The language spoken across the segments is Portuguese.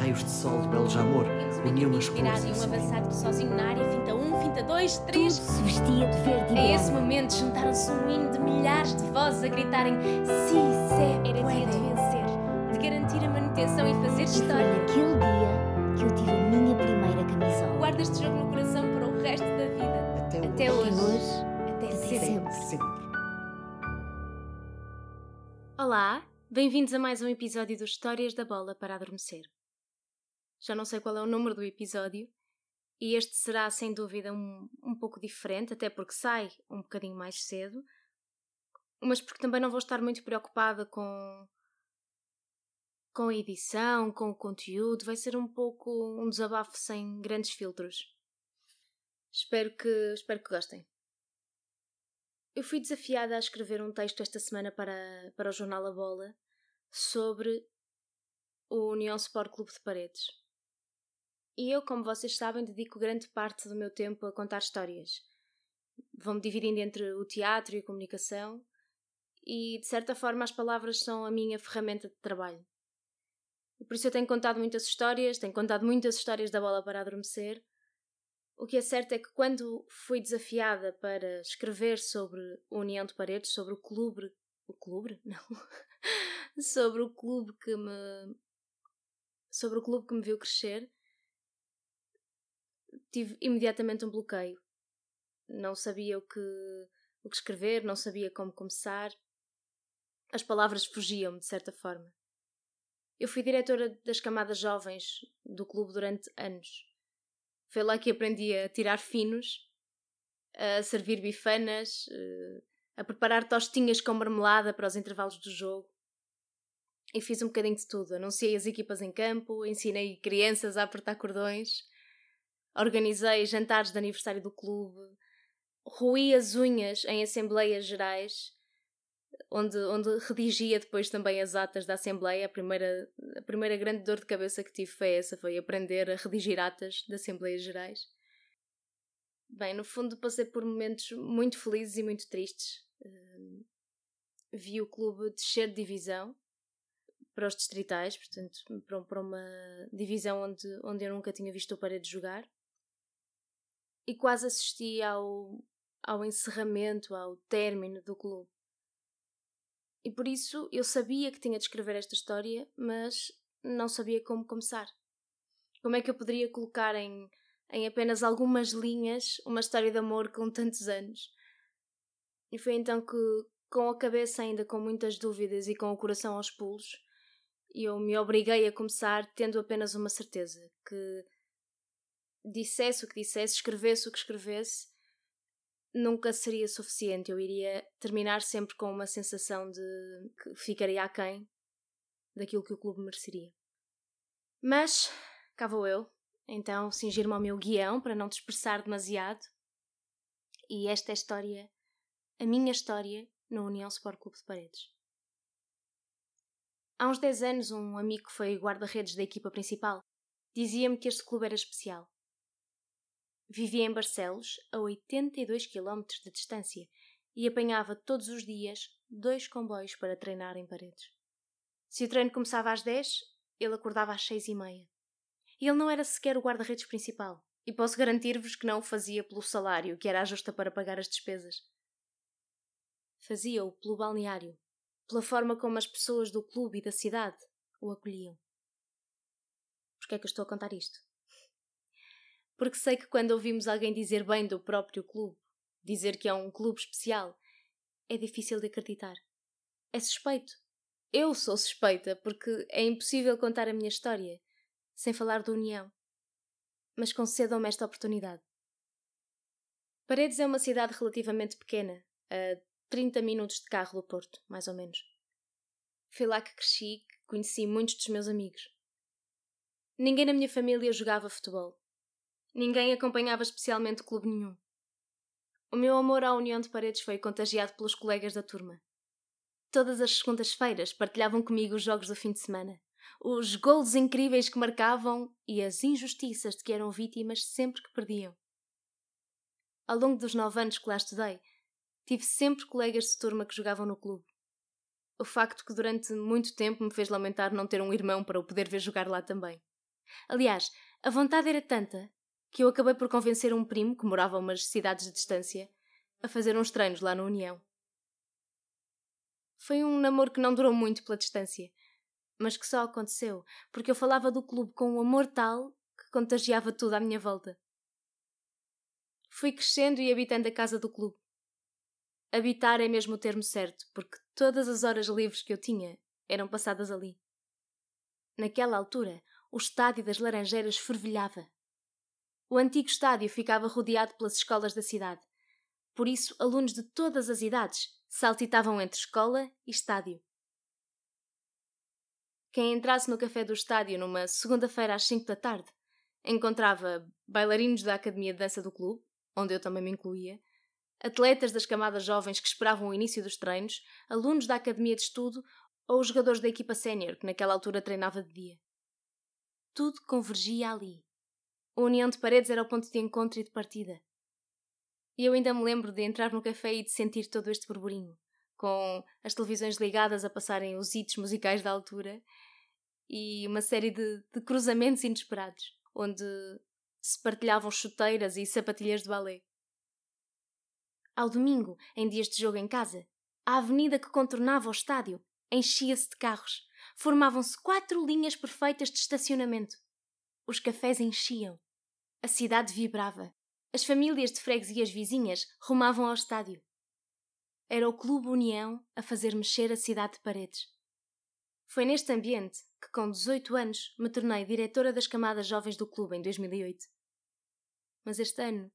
raios de sol de belos amor uniam as cores. e um avançado sozinho na área, finta um, finta dois, três. Tudo se vestia de verde e A esse momento juntaram-se um hino de milhares de vozes a gritarem Si, se Era dia de vencer. de garantir a manutenção e fazer E foi história. naquele dia que eu tive a minha primeira camisola. Guarda este jogo no coração para o resto da vida. Até, Até hoje. Até hoje. hoje, Até até sempre. sempre. Sempre. Olá, bem-vindos a mais um episódio do Histórias da Bola para Adormecer. Já não sei qual é o número do episódio, e este será sem dúvida um, um pouco diferente, até porque sai um bocadinho mais cedo, mas porque também não vou estar muito preocupada com, com a edição, com o conteúdo, vai ser um pouco um desabafo sem grandes filtros. Espero que, espero que gostem. Eu fui desafiada a escrever um texto esta semana para, para o jornal A Bola sobre o União Sport Clube de Paredes. E eu, como vocês sabem, dedico grande parte do meu tempo a contar histórias. Vou-me dividindo entre o teatro e a comunicação, e de certa forma as palavras são a minha ferramenta de trabalho. Por isso eu tenho contado muitas histórias, tenho contado muitas histórias da bola para adormecer. O que é certo é que quando fui desafiada para escrever sobre a União de Paredes, sobre o clube. O clube? Não. sobre o clube que me. sobre o clube que me viu crescer, tive imediatamente um bloqueio. Não sabia o que, o que escrever, não sabia como começar. As palavras fugiam-me, de certa forma. Eu fui diretora das camadas jovens do clube durante anos. Foi lá que aprendi a tirar finos, a servir bifanas, eh, a preparar tostinhas com marmelada para os intervalos do jogo. E fiz um bocadinho de tudo. Anunciei as equipas em campo, ensinei crianças a apertar cordões, organizei jantares de aniversário do clube, roí as unhas em assembleias gerais, onde, onde redigia depois também as atas da assembleia. A primeira, a primeira grande dor de cabeça que tive foi essa, foi aprender a redigir atas de assembleias gerais. Bem, no fundo passei por momentos muito felizes e muito tristes. Hum, Vi o clube descer de divisão para os distritais, portanto, para, uma divisão onde, onde eu nunca tinha visto o Paredes jogar. E quase assisti ao, ao encerramento, ao término do clube. E por isso eu sabia que tinha de escrever esta história, mas não sabia como começar. Como é que eu poderia colocar em, em apenas algumas linhas uma história de amor com tantos anos? E foi então que, com a cabeça ainda com muitas dúvidas e com o coração aos pulos, eu me obriguei a começar tendo apenas uma certeza: que dissesse o que dissesse, escrevesse o que escrevesse, nunca seria suficiente. Eu iria terminar sempre com uma sensação de que ficaria aquém daquilo que o clube mereceria. Mas cá vou eu, então cingir-me ao meu guião para não dispersar demasiado. E esta é a história, a minha história no União Sport Clube de Paredes. Há uns 10 anos, um amigo que foi guarda-redes da equipa principal dizia-me que este clube era especial. Vivia em Barcelos, a 82 km de distância, e apanhava todos os dias dois comboios para treinar em paredes. Se o treino começava às 10, ele acordava às 6 e meia. Ele não era sequer o guarda-redes principal, e posso garantir-vos que não o fazia pelo salário, que era a justa para pagar as despesas. Fazia-o pelo balneário, pela forma como as pessoas do clube e da cidade o acolhiam. Porquê é que eu estou a contar isto? Porque sei que quando ouvimos alguém dizer bem do próprio clube, dizer que é um clube especial, é difícil de acreditar. É suspeito. Eu sou suspeita porque é impossível contar a minha história sem falar da União. Mas concedam-me esta oportunidade. Paredes é uma cidade relativamente pequena, a 30 minutos de carro do Porto, mais ou menos. Foi lá que cresci, que conheci muitos dos meus amigos. Ninguém na minha família jogava futebol. Ninguém acompanhava especialmente clube nenhum. O meu amor à União de Paredes foi contagiado pelos colegas da turma. Todas as segundas-feiras partilhavam comigo os jogos do fim de semana, os golos incríveis que marcavam e as injustiças de que eram vítimas sempre que perdiam. Ao longo dos nove anos que lá estudei, tive sempre colegas de turma que jogavam no clube. O facto que durante muito tempo me fez lamentar não ter um irmão para o poder ver jogar lá também. Aliás, a vontade era tanta que eu acabei por convencer um primo, que morava a umas cidades de distância, a fazer uns treinos lá na União. Foi um namoro que não durou muito pela distância, mas que só aconteceu porque eu falava do clube com um amor tal que contagiava tudo à minha volta. Fui crescendo e habitando a casa do clube. Habitar é mesmo o termo certo, porque todas as horas livres que eu tinha eram passadas ali. Naquela altura, o estádio das Laranjeiras fervilhava. O antigo estádio ficava rodeado pelas escolas da cidade. Por isso, alunos de todas as idades saltitavam entre escola e estádio. Quem entrasse no café do estádio numa segunda-feira às 5 da tarde encontrava bailarinos da Academia de Dança do Clube, onde eu também me incluía, atletas das camadas jovens que esperavam o início dos treinos, alunos da Academia de Estudo ou os jogadores da equipa sénior que naquela altura treinava de dia. Tudo convergia ali. A união de paredes era o ponto de encontro e de partida. E eu ainda me lembro de entrar no café e de sentir todo este burburinho com as televisões ligadas a passarem os hits musicais da altura e uma série de, de cruzamentos inesperados, onde se partilhavam chuteiras e sapatilhas de balé. Ao domingo, em dias de jogo em casa, a avenida que contornava o estádio enchia-se de carros. Formavam-se quatro linhas perfeitas de estacionamento. Os cafés enchiam. A cidade vibrava. As famílias de freguesias vizinhas rumavam ao estádio. Era o Clube União a fazer mexer a cidade de paredes. Foi neste ambiente que, com 18 anos, me tornei diretora das camadas jovens do clube em 2008. Mas este ano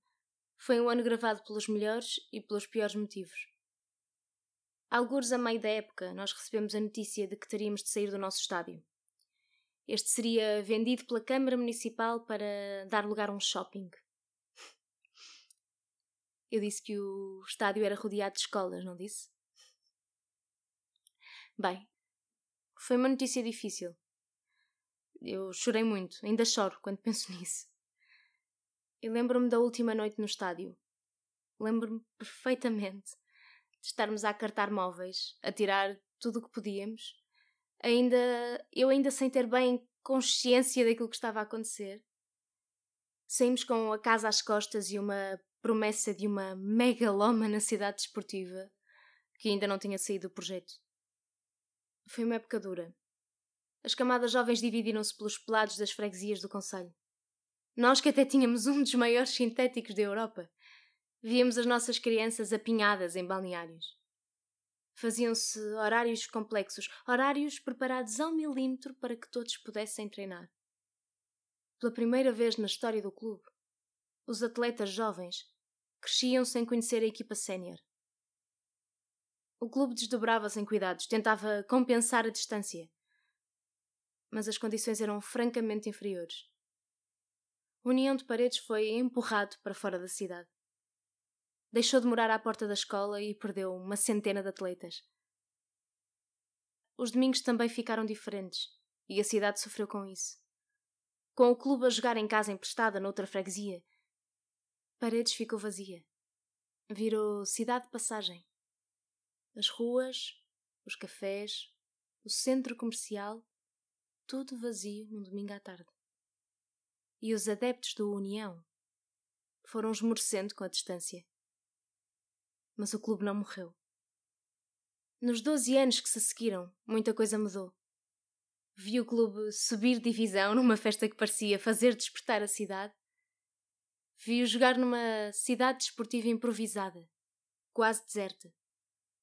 foi um ano gravado pelos melhores e pelos piores motivos. Alguns a meio da época, nós recebemos a notícia de que teríamos de sair do nosso estádio. Este seria vendido pela Câmara Municipal para dar lugar a um shopping. Eu disse que o estádio era rodeado de escolas, não disse? Bem, foi uma notícia difícil. Eu chorei muito, ainda choro quando penso nisso. E lembro-me da última noite no estádio. Lembro-me perfeitamente de estarmos a acartar móveis, a tirar tudo o que podíamos, ainda eu ainda sem ter bem consciência daquilo que estava a acontecer. Saímos com a casa às costas e uma promessa de uma megalómana cidade desportiva que ainda não tinha saído do projeto. Foi uma época dura. As camadas jovens dividiram-se pelos pelados das freguesias do Conselho. Nós que até tínhamos um dos maiores sintéticos da Europa, víamos as nossas crianças apinhadas em balneários. Faziam-se horários complexos, horários preparados ao milímetro para que todos pudessem treinar. Pela primeira vez na história do clube, os atletas jovens cresciam sem conhecer a equipa sénior. O clube desdobrava-se em cuidados, tentava compensar a distância. Mas as condições eram francamente inferiores. O União de Paredes foi empurrado para fora da cidade. Deixou de morar à porta da escola e perdeu uma centena de atletas. Os domingos também ficaram diferentes e a cidade sofreu com isso. Com o clube a jogar em casa emprestada noutra freguesia Paredes ficou vazia. Virou cidade de passagem. As ruas, os cafés, o centro comercial, tudo vazio num domingo à tarde. E os adeptos do União foram esmorecendo com a distância. Mas o clube não morreu. Nos doze anos que se seguiram, muita coisa mudou. Vi o clube subir divisão numa festa que parecia fazer despertar a cidade Vi-o jogar numa cidade desportiva improvisada, quase deserta,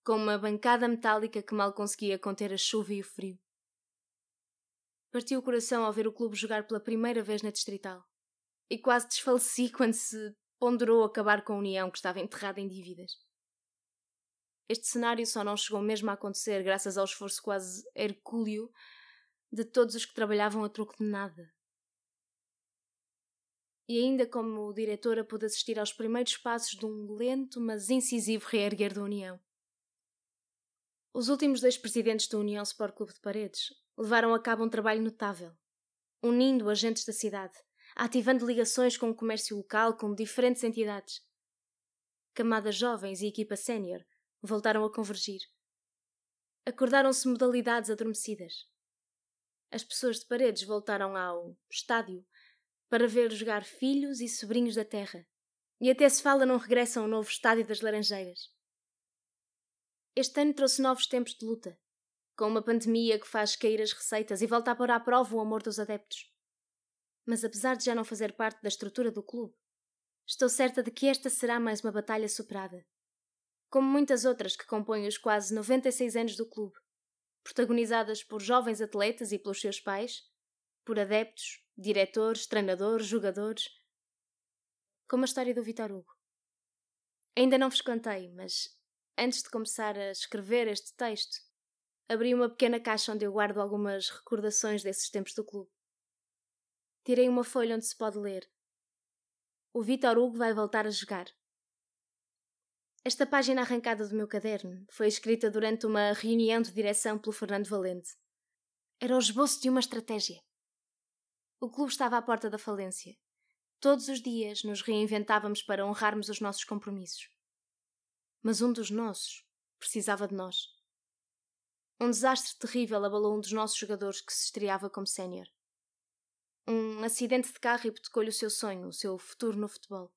com uma bancada metálica que mal conseguia conter a chuva e o frio. Partiu o coração ao ver o clube jogar pela primeira vez na Distrital, e quase desfaleci quando se ponderou acabar com a União que estava enterrada em dívidas. Este cenário só não chegou mesmo a acontecer graças ao esforço quase hercúleo de todos os que trabalhavam a troco de nada e ainda como diretora pude assistir aos primeiros passos de um lento mas incisivo reerguer da União. Os últimos dois presidentes da União Sport Clube de Paredes levaram a cabo um trabalho notável, unindo agentes da cidade, ativando ligações com o comércio local com diferentes entidades. Camadas jovens e equipa sénior voltaram a convergir. Acordaram-se modalidades adormecidas. as pessoas de paredes voltaram ao estádio para ver jogar filhos e sobrinhos da terra. E até se fala num regresso a um novo estádio das Laranjeiras. Este ano trouxe novos tempos de luta, com uma pandemia que faz cair as receitas e volta a pôr à prova o amor dos adeptos. Mas apesar de já não fazer parte da estrutura do clube, estou certa de que esta será mais uma batalha superada. Como muitas outras que compõem os quase 96 anos do clube, protagonizadas por jovens atletas e pelos seus pais, por adeptos, diretores, treinadores, jogadores. Como a história do Vitor Hugo. Ainda não vos contei, mas antes de começar a escrever este texto, abri uma pequena caixa onde eu guardo algumas recordações desses tempos do clube. Tirei uma folha onde se pode ler. O Vitor Hugo vai voltar a jogar. Esta página arrancada do meu caderno foi escrita durante uma reunião de direção pelo Fernando Valente. Era o esboço de uma estratégia. O clube estava à porta da falência. Todos os dias nos reinventávamos para honrarmos os nossos compromissos. Mas um dos nossos precisava de nós. Um desastre terrível abalou um dos nossos jogadores que se estreava como sénior. Um acidente de carro hipotecou-lhe o seu sonho, o seu futuro no futebol.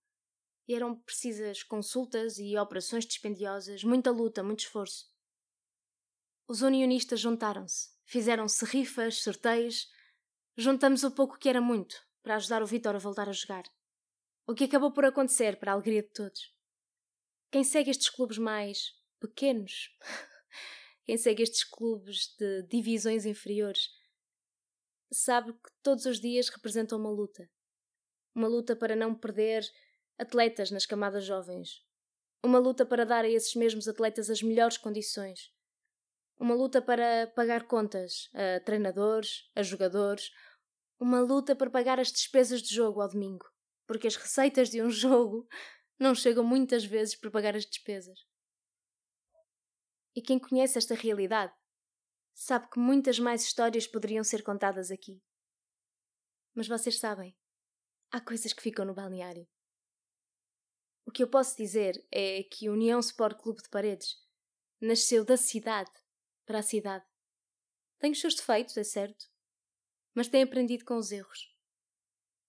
E eram precisas consultas e operações dispendiosas, muita luta, muito esforço. Os unionistas juntaram-se, fizeram-se rifas, sorteios, Juntamos o pouco que era muito para ajudar o Vitor a voltar a jogar. O que acabou por acontecer para a alegria de todos. Quem segue estes clubes mais pequenos, quem segue estes clubes de divisões inferiores, sabe que todos os dias representam uma luta. Uma luta para não perder atletas nas camadas jovens. Uma luta para dar a esses mesmos atletas as melhores condições. Uma luta para pagar contas a treinadores, a jogadores, uma luta para pagar as despesas de jogo ao domingo, porque as receitas de um jogo não chegam muitas vezes para pagar as despesas. E quem conhece esta realidade sabe que muitas mais histórias poderiam ser contadas aqui. Mas vocês sabem, há coisas que ficam no balneário. O que eu posso dizer é que a União Sport Clube de Paredes nasceu da cidade para a cidade. Tem os seus defeitos, é certo, mas tem aprendido com os erros.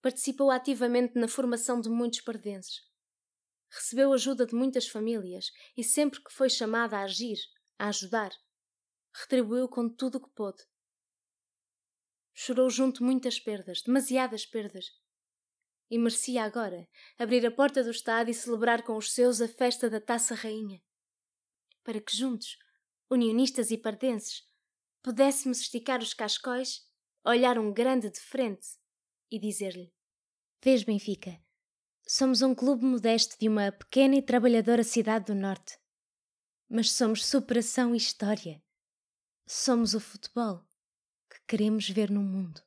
Participou ativamente na formação de muitos pardenses. Recebeu ajuda de muitas famílias e sempre que foi chamada a agir, a ajudar, retribuiu com tudo o que pôde. Chorou junto muitas perdas, demasiadas perdas. E merecia agora abrir a porta do estádio e celebrar com os seus a festa da Taça Rainha. Para que juntos, unionistas e pardenses, pudéssemos esticar os cascóis olhar um grande de frente e dizer-lhe: Vês, Benfica, somos um clube modesto de uma pequena e trabalhadora cidade do Norte. Mas somos superação e história. Somos o futebol que queremos ver no mundo.